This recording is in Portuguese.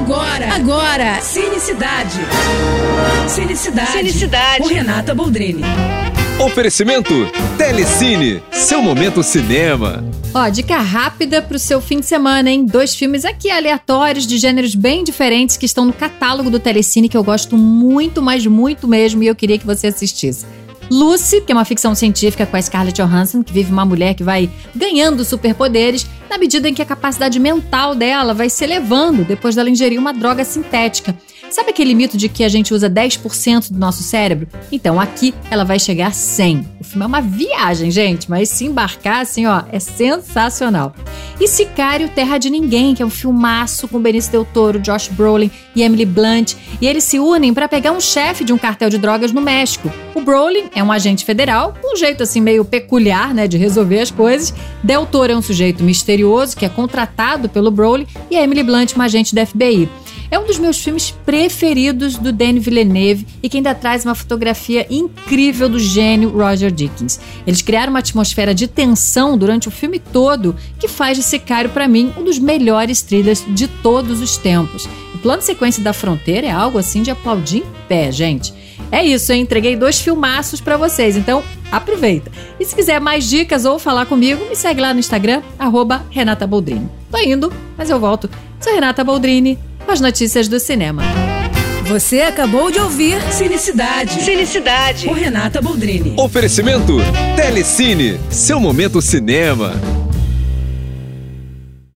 Agora, agora, Cinecidade. Cinecidade. Cinecidade. Com Renata Boldrini. Oferecimento Telecine, seu momento cinema. Ó, dica rápida pro seu fim de semana, hein? Dois filmes aqui aleatórios de gêneros bem diferentes que estão no catálogo do Telecine que eu gosto muito, mas muito mesmo e eu queria que você assistisse. Lucy, que é uma ficção científica com a Scarlett Johansson, que vive uma mulher que vai ganhando superpoderes na medida em que a capacidade mental dela vai se elevando depois dela ingerir uma droga sintética. Sabe aquele mito de que a gente usa 10% do nosso cérebro? Então aqui ela vai chegar a 100. O filme é uma viagem, gente, mas se embarcar assim, ó, é sensacional. E Sicário Terra de Ninguém, que é um filmaço com Benício Del Toro, Josh Brolin e Emily Blunt, e eles se unem para pegar um chefe de um cartel de drogas no México. O Brolin é um agente federal, um jeito assim meio peculiar, né, de resolver as coisas. Del Toro é um sujeito misterioso que é contratado pelo Brolin e a Emily Blunt uma agente da FBI. É um dos meus filmes preferidos do Denis Villeneuve e que ainda traz uma fotografia incrível do gênio Roger Dickens. Eles criaram uma atmosfera de tensão durante o filme todo que faz de Sicário para mim um dos melhores thrillers de todos os tempos. O plano sequência da fronteira é algo assim de aplaudir em pé, gente. É isso, hein? Entreguei dois filmaços para vocês, então aproveita. E se quiser mais dicas ou falar comigo, me segue lá no Instagram, arroba Renata Boldrini. Tô indo, mas eu volto. Sou Renata Boldrini as notícias do cinema. Você acabou de ouvir Cinicidade. Cinicidade. Com Renata Boldrini. Oferecimento Telecine, seu momento cinema.